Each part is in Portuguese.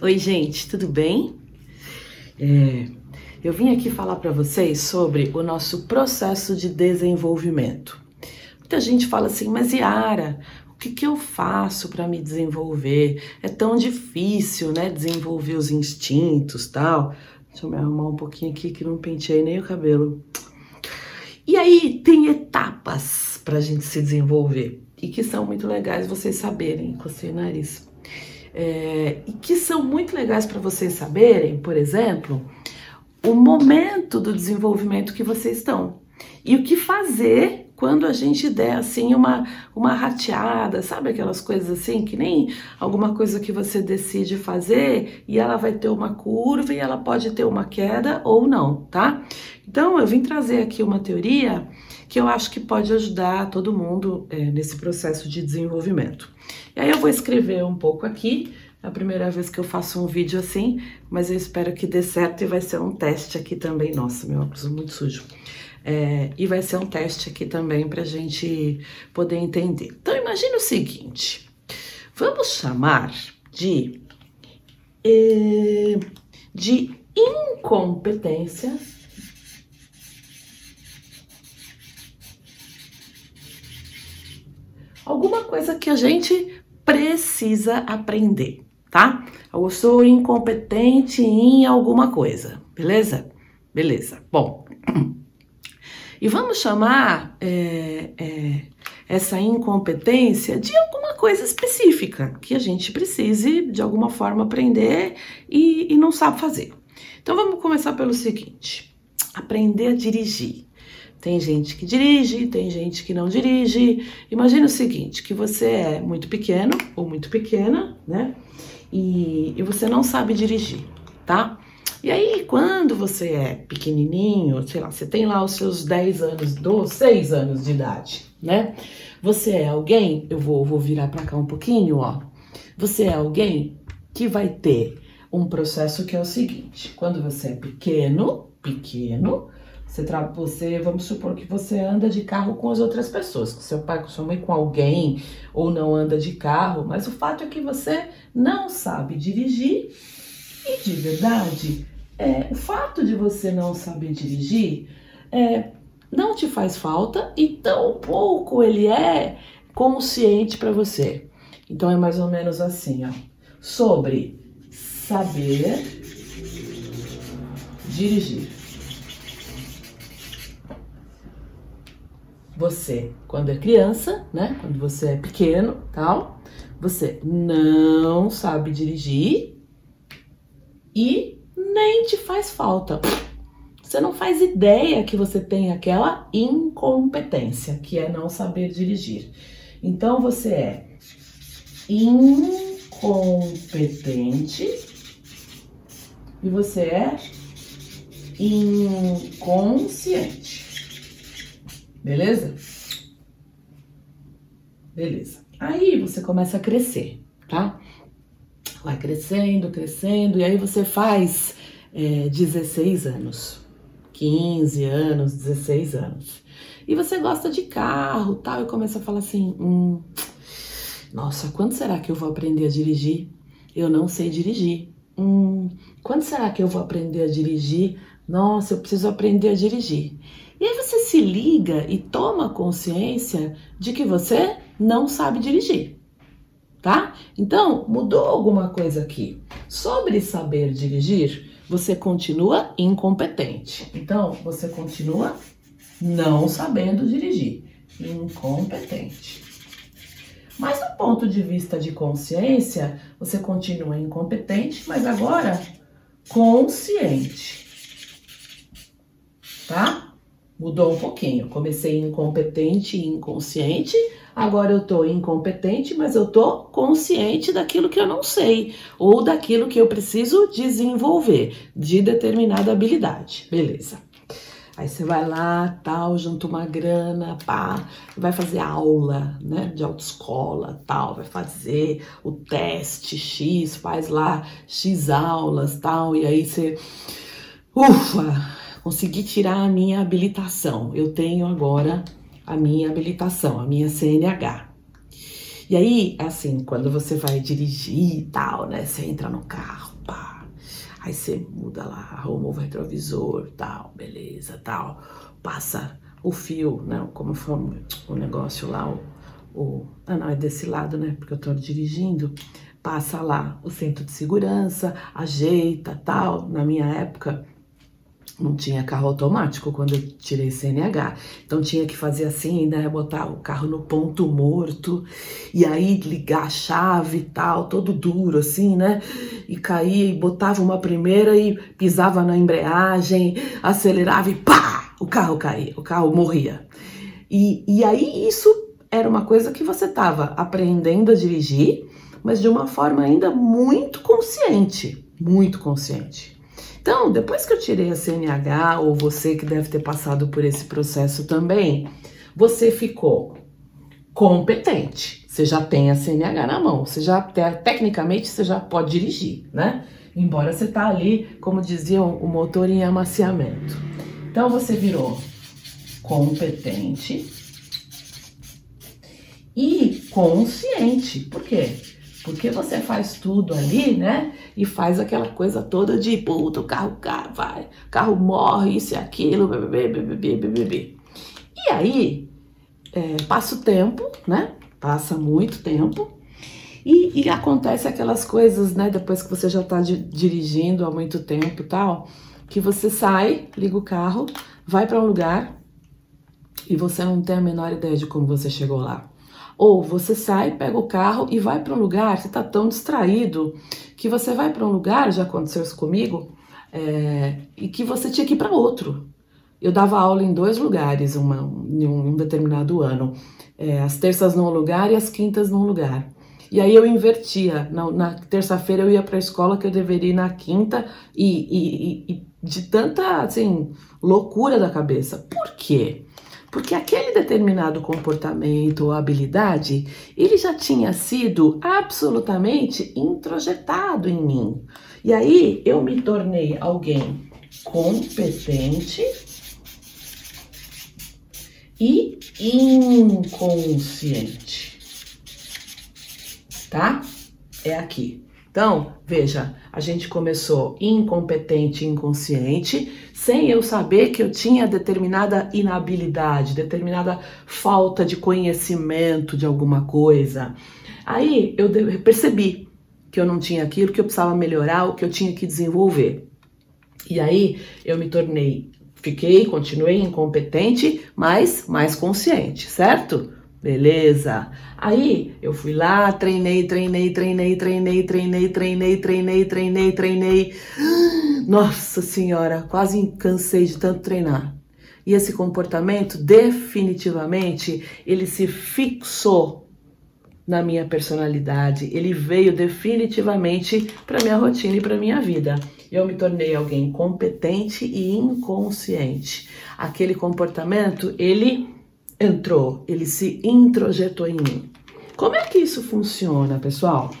Oi, gente, tudo bem? É, eu vim aqui falar para vocês sobre o nosso processo de desenvolvimento. Muita gente fala assim, mas Yara, o que, que eu faço para me desenvolver? É tão difícil, né? Desenvolver os instintos tal. Deixa eu me arrumar um pouquinho aqui que não pentei nem o cabelo. E aí, tem etapas para a gente se desenvolver e que são muito legais vocês saberem, com o nariz é, e que são muito legais para vocês saberem, por exemplo, o momento do desenvolvimento que vocês estão e o que fazer quando a gente der assim uma, uma rateada, sabe aquelas coisas assim que nem alguma coisa que você decide fazer e ela vai ter uma curva e ela pode ter uma queda ou não, tá? Então eu vim trazer aqui uma teoria que eu acho que pode ajudar todo mundo é, nesse processo de desenvolvimento. E aí eu vou escrever um pouco aqui, é a primeira vez que eu faço um vídeo assim, mas eu espero que dê certo e vai ser um teste aqui também. Nossa, meu óculos é muito sujo. É, e vai ser um teste aqui também para a gente poder entender. Então, imagine o seguinte: vamos chamar de, eh, de incompetência alguma coisa que a gente precisa aprender, tá? Eu sou incompetente em alguma coisa, beleza? Beleza. Bom, e vamos chamar é, é, essa incompetência de alguma coisa específica que a gente precise de alguma forma aprender e, e não sabe fazer. Então vamos começar pelo seguinte: aprender a dirigir. Tem gente que dirige, tem gente que não dirige. Imagina o seguinte, que você é muito pequeno ou muito pequena, né? E, e você não sabe dirigir, tá? E aí, quando você é pequenininho, sei lá, você tem lá os seus 10 anos, 12, 6 anos de idade, né? Você é alguém, eu vou, vou virar para cá um pouquinho, ó. Você é alguém que vai ter um processo que é o seguinte: quando você é pequeno, pequeno, você, você, vamos supor que você anda de carro com as outras pessoas, com seu pai, com sua mãe, com alguém, ou não anda de carro, mas o fato é que você não sabe dirigir e de verdade, é, o fato de você não saber dirigir é, não te faz falta e tão pouco ele é consciente para você. Então é mais ou menos assim, ó, sobre saber dirigir. Você, quando é criança, né? Quando você é pequeno, tal, você não sabe dirigir e nem te faz falta. Você não faz ideia que você tem aquela incompetência, que é não saber dirigir. Então você é incompetente e você é inconsciente. Beleza? Beleza. Aí você começa a crescer, tá? Vai crescendo, crescendo, e aí você faz é, 16 anos, 15 anos, 16 anos. E você gosta de carro tal, e começa a falar assim: hum, nossa, quando será que eu vou aprender a dirigir? Eu não sei dirigir. Hum, quando será que eu vou aprender a dirigir? Nossa, eu preciso aprender a dirigir. E aí você se liga e toma consciência de que você não sabe dirigir, tá? Então, mudou alguma coisa aqui. Sobre saber dirigir, você continua incompetente. Então, você continua não sabendo dirigir, incompetente. Mas do ponto de vista de consciência, você continua incompetente, mas agora consciente. Tá? Mudou um pouquinho. Comecei incompetente e inconsciente, agora eu tô incompetente, mas eu tô consciente daquilo que eu não sei ou daquilo que eu preciso desenvolver de determinada habilidade. Beleza. Aí você vai lá, tal, junta uma grana, pá, vai fazer aula, né, de autoescola, tal, vai fazer o teste X, faz lá X aulas, tal, e aí você, ufa, consegui tirar a minha habilitação. Eu tenho agora a minha habilitação, a minha CNH. E aí, assim, quando você vai dirigir e tal, né? Você entra no carro, pá. Aí você muda lá, arruma o retrovisor, tal, beleza, tal. Passa o fio, né? Como foi o negócio lá, o, o. Ah, não, é desse lado, né? Porque eu tô dirigindo. Passa lá o centro de segurança, ajeita, tal. Na minha época, não tinha carro automático quando eu tirei CNH. Então tinha que fazer assim, né? Botar o carro no ponto morto e aí ligar a chave e tal, todo duro assim, né? E caía e botava uma primeira e pisava na embreagem, acelerava e pá! O carro caía, o carro morria. E, e aí isso era uma coisa que você estava aprendendo a dirigir, mas de uma forma ainda muito consciente, muito consciente. Então, depois que eu tirei a CNH, ou você que deve ter passado por esse processo também, você ficou competente. Você já tem a CNH na mão, você já tecnicamente você já pode dirigir, né? Embora você tá ali, como diziam, o motor em amaciamento. Então você virou competente e consciente. Por quê? Porque você faz tudo ali, né? E faz aquela coisa toda de puta, o carro, carro vai, carro morre, isso e aquilo, bebê, bebê, bebê, bebê. E aí, é, passa o tempo, né? Passa muito tempo. E, e, acontece aquelas coisas, né? Depois que você já tá di dirigindo há muito tempo e tal, que você sai, liga o carro, vai para um lugar e você não tem a menor ideia de como você chegou lá. Ou você sai, pega o carro e vai para um lugar, você está tão distraído que você vai para um lugar, já aconteceu isso comigo, é, e que você tinha que ir para outro. Eu dava aula em dois lugares uma, em um determinado ano. É, as terças num lugar e as quintas num lugar. E aí eu invertia. Na, na terça-feira eu ia para a escola que eu deveria ir na quinta e, e, e, de tanta assim loucura da cabeça. Por quê? Porque aquele determinado comportamento ou habilidade, ele já tinha sido absolutamente introjetado em mim. E aí eu me tornei alguém competente e inconsciente. Tá? É aqui. Então, veja, a gente começou incompetente inconsciente, sem eu saber que eu tinha determinada inabilidade, determinada falta de conhecimento de alguma coisa. Aí eu percebi que eu não tinha aquilo, que eu precisava melhorar, o que eu tinha que desenvolver. E aí eu me tornei, fiquei, continuei incompetente, mas mais consciente, certo? Beleza. Aí eu fui lá, treinei, treinei, treinei, treinei, treinei, treinei, treinei, treinei, treinei. Nossa senhora, quase cansei de tanto treinar. E esse comportamento, definitivamente, ele se fixou na minha personalidade. Ele veio definitivamente para minha rotina e para minha vida. Eu me tornei alguém competente e inconsciente. Aquele comportamento, ele entrou, ele se introjetou em mim. Como é que isso funciona, pessoal?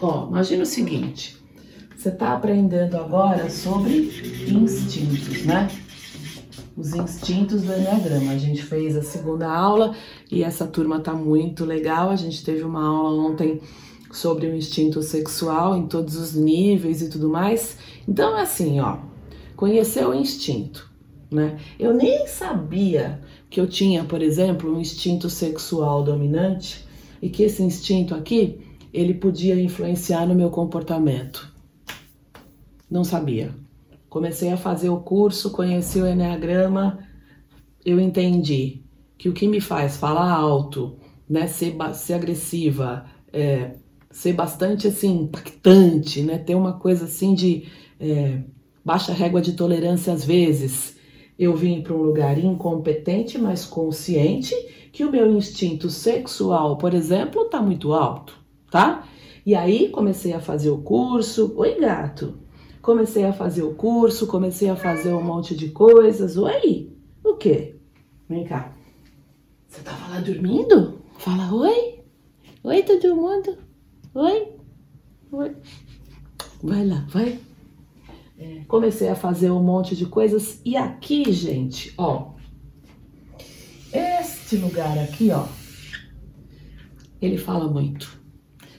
Ó, imagina o seguinte: você está aprendendo agora sobre instintos, né? Os instintos do Enneagrama. A gente fez a segunda aula e essa turma tá muito legal. A gente teve uma aula ontem sobre o instinto sexual em todos os níveis e tudo mais. Então assim, ó, conhecer o instinto, né? Eu nem sabia que eu tinha, por exemplo, um instinto sexual dominante e que esse instinto aqui ele podia influenciar no meu comportamento. Não sabia. Comecei a fazer o curso, conheci o Enneagrama, eu entendi que o que me faz falar alto, né, ser, ser agressiva, é, ser bastante assim impactante, né, ter uma coisa assim de é, baixa régua de tolerância às vezes, eu vim para um lugar incompetente, mas consciente que o meu instinto sexual, por exemplo, está muito alto, tá? E aí comecei a fazer o curso. Oi, gato. Comecei a fazer o curso, comecei a fazer um monte de coisas. Oi, o quê? Vem cá. Você tava lá dormindo? Fala oi. Oi, todo mundo. Oi. Oi. Vai lá, vai. É, comecei a fazer um monte de coisas e aqui, gente, ó, este lugar aqui, ó, ele fala muito.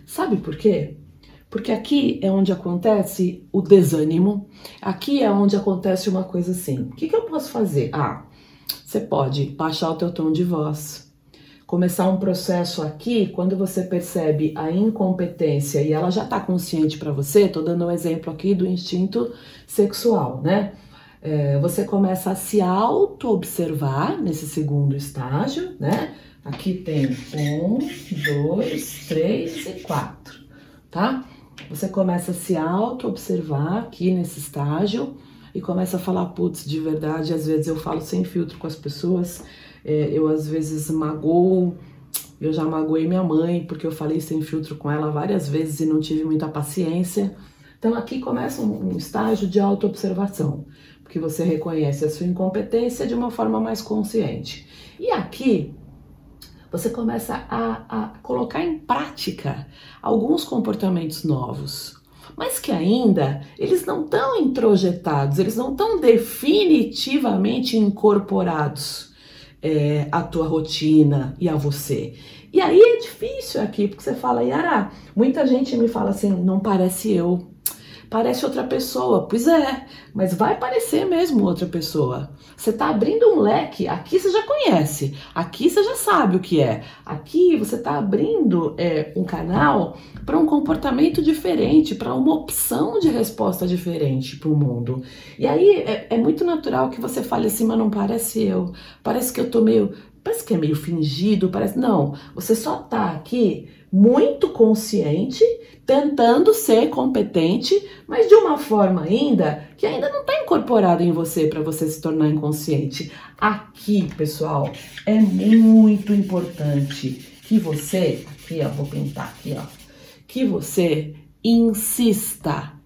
Sabe por quê? Porque aqui é onde acontece o desânimo, aqui é onde acontece uma coisa assim. O que, que eu posso fazer? Ah, você pode baixar o teu tom de voz, começar um processo aqui quando você percebe a incompetência e ela já está consciente para você. Estou dando um exemplo aqui do instinto sexual, né? É, você começa a se auto-observar nesse segundo estágio, né? Aqui tem um, dois, três e quatro, tá? Você começa a se auto-observar aqui nesse estágio e começa a falar, putz, de verdade, às vezes eu falo sem filtro com as pessoas, é, eu às vezes magoo, eu já magoei minha mãe porque eu falei sem filtro com ela várias vezes e não tive muita paciência. Então aqui começa um, um estágio de auto-observação, porque você reconhece a sua incompetência de uma forma mais consciente. E aqui você começa a, a colocar em prática alguns comportamentos novos, mas que ainda eles não estão introjetados, eles não estão definitivamente incorporados é, à tua rotina e a você. E aí é difícil aqui, porque você fala, Yara, muita gente me fala assim, não parece eu parece outra pessoa. Pois é, mas vai parecer mesmo outra pessoa. Você está abrindo um leque, aqui você já conhece, aqui você já sabe o que é. Aqui você está abrindo é, um canal para um comportamento diferente, para uma opção de resposta diferente para o mundo. E aí é, é muito natural que você fale assim, mas não parece eu. Parece que eu tô meio. Parece que é meio fingido, parece. Não, você só tá aqui muito consciente, tentando ser competente, mas de uma forma ainda que ainda não está incorporado em você para você se tornar inconsciente. Aqui, pessoal, é muito importante que você, aqui ó, vou pintar aqui ó, que você insista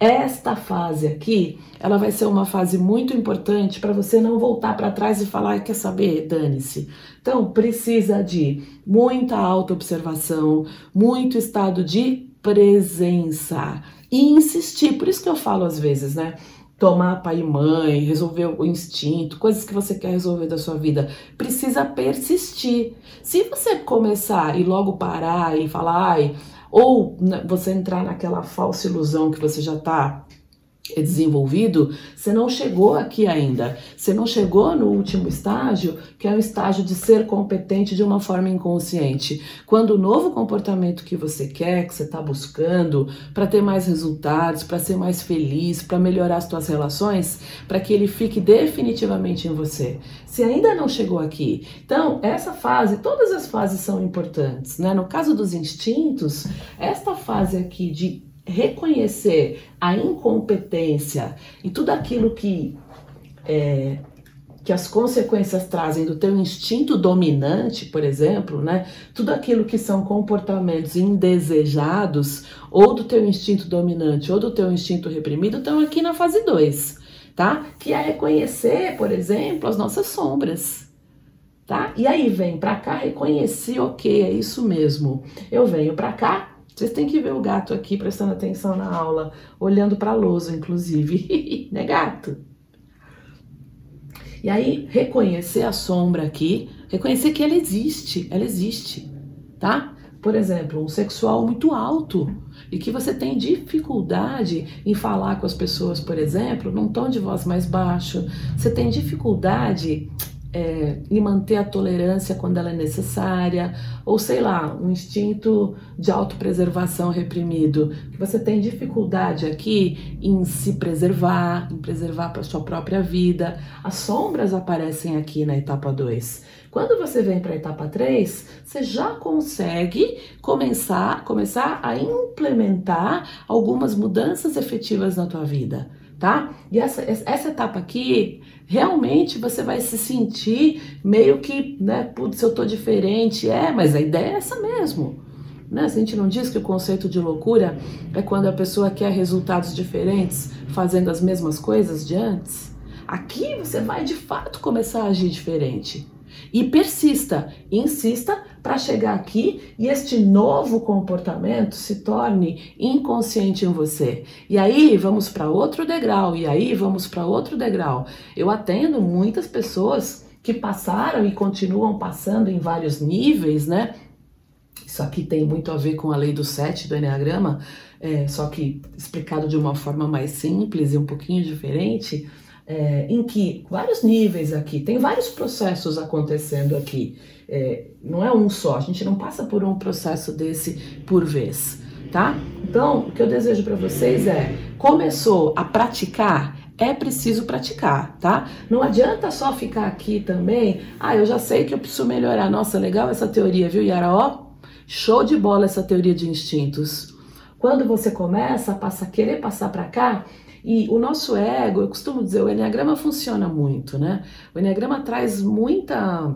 esta fase aqui, ela vai ser uma fase muito importante para você não voltar para trás e falar, quer saber, dane-se. Então, precisa de muita autoobservação, muito estado de presença e insistir. Por isso que eu falo às vezes, né? Tomar pai e mãe, resolver o instinto, coisas que você quer resolver da sua vida, precisa persistir. Se você começar e logo parar e falar, ai, ou você entrar naquela falsa ilusão que você já está desenvolvido, você não chegou aqui ainda. Você não chegou no último estágio, que é o estágio de ser competente de uma forma inconsciente. Quando o novo comportamento que você quer, que você está buscando, para ter mais resultados, para ser mais feliz, para melhorar as suas relações, para que ele fique definitivamente em você. Se ainda não chegou aqui. Então, essa fase, todas as fases são importantes, né? No caso dos instintos, esta fase aqui de reconhecer a incompetência e tudo aquilo que é, que as consequências trazem do teu instinto dominante, por exemplo, né? Tudo aquilo que são comportamentos indesejados, ou do teu instinto dominante, ou do teu instinto reprimido, estão aqui na fase 2, tá? Que é reconhecer, por exemplo, as nossas sombras. Tá? E aí vem para cá reconhecer, ok, é isso mesmo. Eu venho para cá, vocês têm que ver o gato aqui prestando atenção na aula, olhando para a lousa, inclusive. né, gato? E aí, reconhecer a sombra aqui, reconhecer que ela existe, ela existe, tá? Por exemplo, um sexual muito alto e que você tem dificuldade em falar com as pessoas, por exemplo, num tom de voz mais baixo, você tem dificuldade é, e manter a tolerância quando ela é necessária, ou sei lá, um instinto de autopreservação reprimido, que você tem dificuldade aqui em se preservar, em preservar para sua própria vida. As sombras aparecem aqui na etapa 2. Quando você vem para a etapa 3, você já consegue começar, começar a implementar algumas mudanças efetivas na tua vida tá? E essa, essa etapa aqui, realmente você vai se sentir meio que, né, putz, eu tô diferente. É, mas a ideia é essa mesmo. Né? A gente não diz que o conceito de loucura é quando a pessoa quer resultados diferentes fazendo as mesmas coisas de antes? Aqui você vai de fato começar a agir diferente. E persista, insista para chegar aqui e este novo comportamento se torne inconsciente em você. E aí vamos para outro degrau, e aí vamos para outro degrau. Eu atendo muitas pessoas que passaram e continuam passando em vários níveis, né? Isso aqui tem muito a ver com a lei do 7 do Enneagrama, é, só que explicado de uma forma mais simples e um pouquinho diferente, é, em que vários níveis aqui, tem vários processos acontecendo aqui. É, não é um só, a gente não passa por um processo desse por vez, tá? Então, o que eu desejo para vocês é: começou a praticar, é preciso praticar, tá? Não adianta só ficar aqui também. Ah, eu já sei que eu preciso melhorar. Nossa, legal essa teoria, viu, Yara? Ó, show de bola essa teoria de instintos. Quando você começa a passar, querer passar para cá, e o nosso ego, eu costumo dizer, o Enneagrama funciona muito, né? O Enneagrama traz muita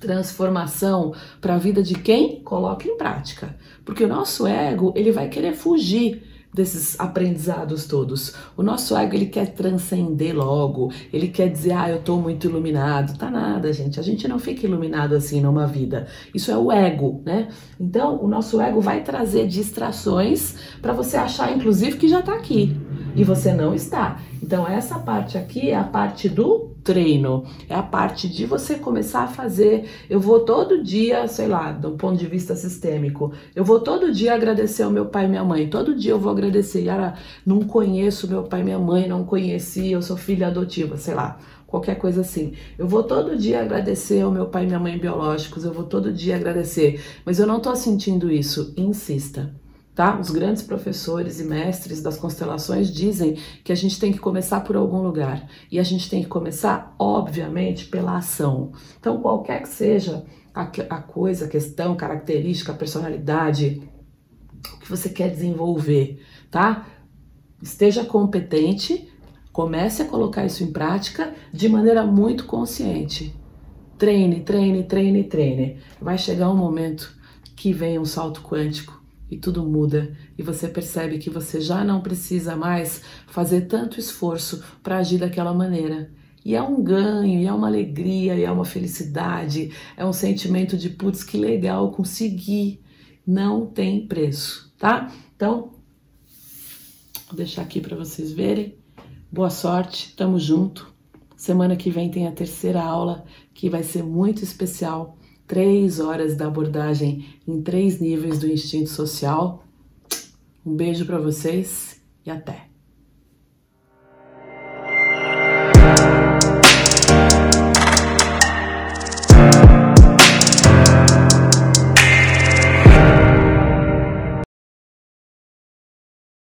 transformação para a vida de quem coloca em prática. Porque o nosso ego, ele vai querer fugir desses aprendizados todos. O nosso ego ele quer transcender logo, ele quer dizer, ah, eu tô muito iluminado. Tá nada, gente. A gente não fica iluminado assim numa vida. Isso é o ego, né? Então, o nosso ego vai trazer distrações para você achar, inclusive, que já tá aqui e você não está. Então, essa parte aqui é a parte do treino, é a parte de você começar a fazer. Eu vou todo dia, sei lá, do ponto de vista sistêmico, eu vou todo dia agradecer ao meu pai e minha mãe. Todo dia eu vou agradecer. Yara, não conheço meu pai e minha mãe, não conheci, eu sou filha adotiva, sei lá qualquer coisa assim. Eu vou todo dia agradecer ao meu pai e minha mãe biológicos, eu vou todo dia agradecer, mas eu não tô sentindo isso. Insista tá? Os grandes professores e mestres das constelações dizem que a gente tem que começar por algum lugar e a gente tem que começar, obviamente, pela ação. Então, qualquer que seja a, a coisa, a questão, característica, a personalidade, o que você quer desenvolver, tá? Esteja competente, comece a colocar isso em prática de maneira muito consciente. Treine, treine, treine, treine. Vai chegar um momento que vem um salto quântico e tudo muda e você percebe que você já não precisa mais fazer tanto esforço para agir daquela maneira. E é um ganho, e é uma alegria, e é uma felicidade, é um sentimento de putz, que legal, consegui. Não tem preço, tá? Então, vou deixar aqui para vocês verem. Boa sorte, tamo junto. Semana que vem tem a terceira aula que vai ser muito especial três horas da abordagem em três níveis do instinto social. Um beijo para vocês e até!